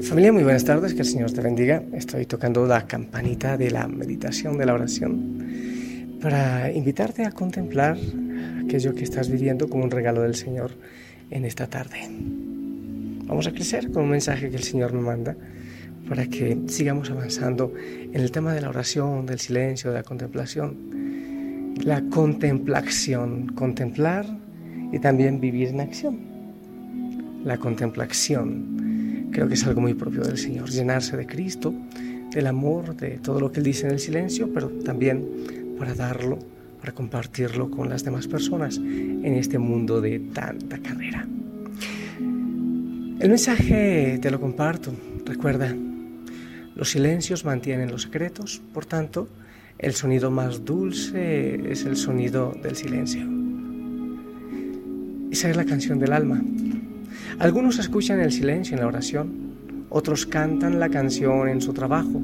Familia, muy buenas tardes, que el Señor te bendiga. Estoy tocando la campanita de la meditación, de la oración, para invitarte a contemplar aquello que estás viviendo como un regalo del Señor en esta tarde. Vamos a crecer con un mensaje que el Señor me manda para que sigamos avanzando en el tema de la oración, del silencio, de la contemplación. La contemplación, contemplar y también vivir en acción la contemplación. Creo que es algo muy propio del Señor, llenarse de Cristo, del amor, de todo lo que Él dice en el silencio, pero también para darlo, para compartirlo con las demás personas en este mundo de tanta carrera. El mensaje te lo comparto. Recuerda, los silencios mantienen los secretos, por tanto, el sonido más dulce es el sonido del silencio. Esa es la canción del alma. Algunos escuchan el silencio en la oración, otros cantan la canción en su trabajo,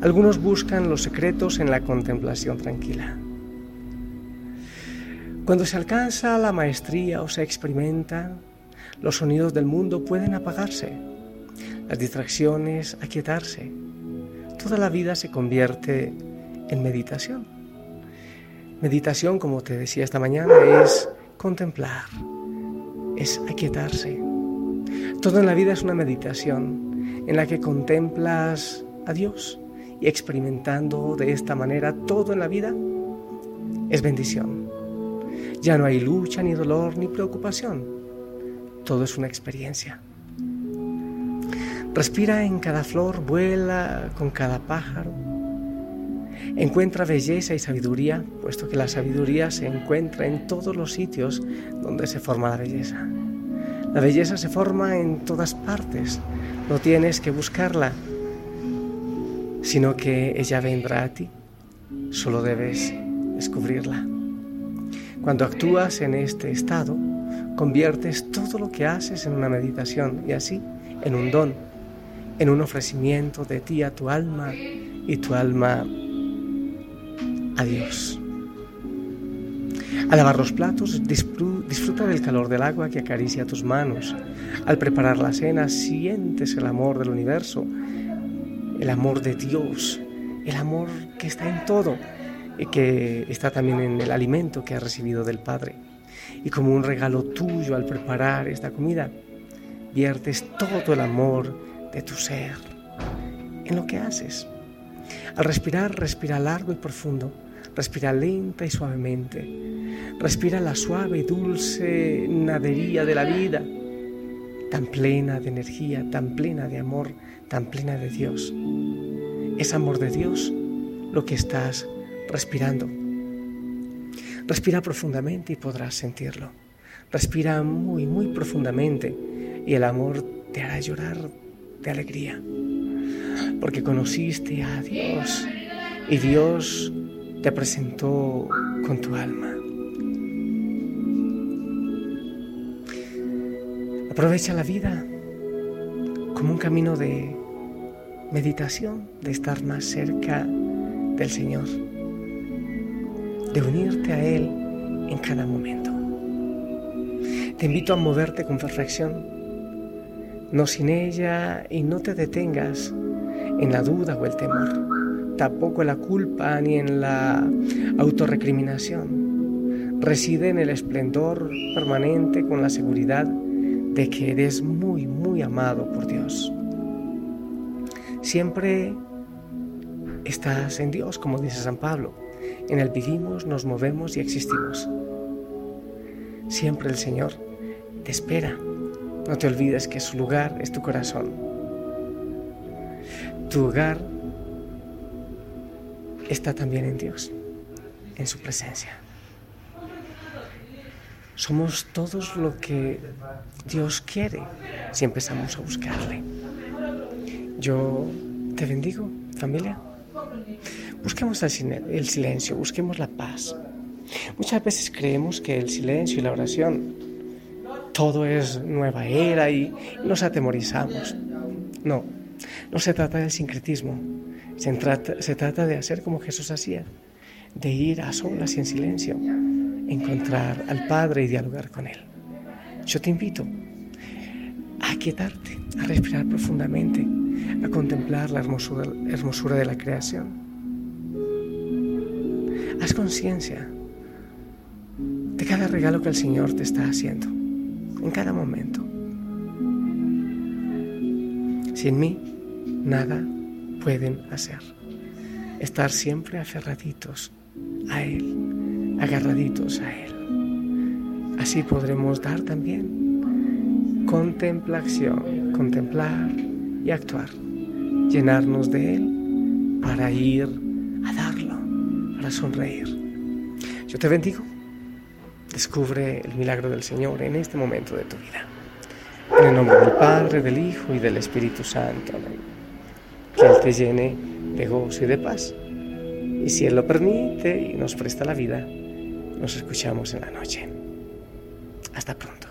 algunos buscan los secretos en la contemplación tranquila. Cuando se alcanza la maestría o se experimenta, los sonidos del mundo pueden apagarse, las distracciones aquietarse. Toda la vida se convierte en meditación. Meditación, como te decía esta mañana, es contemplar, es aquietarse. Todo en la vida es una meditación en la que contemplas a Dios y experimentando de esta manera todo en la vida es bendición. Ya no hay lucha, ni dolor, ni preocupación. Todo es una experiencia. Respira en cada flor, vuela con cada pájaro. Encuentra belleza y sabiduría, puesto que la sabiduría se encuentra en todos los sitios donde se forma la belleza. La belleza se forma en todas partes, no tienes que buscarla, sino que ella vendrá a ti, solo debes descubrirla. Cuando actúas en este estado, conviertes todo lo que haces en una meditación y así en un don, en un ofrecimiento de ti a tu alma y tu alma a Dios. Al lavar los platos, disfruta del calor del agua que acaricia tus manos. Al preparar la cena, sientes el amor del universo, el amor de Dios, el amor que está en todo y que está también en el alimento que has recibido del Padre. Y como un regalo tuyo al preparar esta comida, viertes todo el amor de tu ser en lo que haces. Al respirar, respira largo y profundo Respira lenta y suavemente. Respira la suave y dulce nadería de la vida, tan plena de energía, tan plena de amor, tan plena de Dios. Es amor de Dios lo que estás respirando. Respira profundamente y podrás sentirlo. Respira muy, muy profundamente y el amor te hará llorar de alegría. Porque conociste a Dios y Dios te presentó con tu alma. Aprovecha la vida como un camino de meditación, de estar más cerca del Señor, de unirte a Él en cada momento. Te invito a moverte con perfección, no sin ella y no te detengas en la duda o el temor tampoco en la culpa ni en la autorrecriminación. Reside en el esplendor permanente con la seguridad de que eres muy, muy amado por Dios. Siempre estás en Dios, como dice San Pablo. En Él vivimos, nos movemos y existimos. Siempre el Señor te espera. No te olvides que su lugar es tu corazón. Tu hogar está también en Dios, en su presencia. Somos todos lo que Dios quiere si empezamos a buscarle. Yo te bendigo, familia. Busquemos el silencio, busquemos la paz. Muchas veces creemos que el silencio y la oración todo es nueva era y nos atemorizamos. No, no se trata del sincretismo, se trata, se trata de hacer como Jesús hacía, de ir a solas y en silencio, encontrar al Padre y dialogar con Él. Yo te invito a quietarte, a respirar profundamente, a contemplar la hermosura, hermosura de la creación. Haz conciencia de cada regalo que el Señor te está haciendo, en cada momento. Sin mí, nada pueden hacer. Estar siempre aferraditos a Él, agarraditos a Él. Así podremos dar también contemplación, contemplar y actuar, llenarnos de Él para ir a darlo, para sonreír. Yo te bendigo. Descubre el milagro del Señor en este momento de tu vida. En el nombre del Padre, del Hijo y del Espíritu Santo. Amén. Que Él te llene de gozo y de paz. Y si Él lo permite y nos presta la vida, nos escuchamos en la noche. Hasta pronto.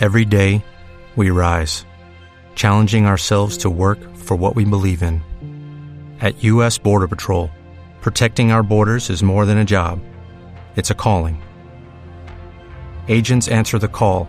Every day, we rise, challenging ourselves to work for what we believe in. At U.S. Border Patrol, protecting our borders is more than a job, it's a calling. Agents answer the call,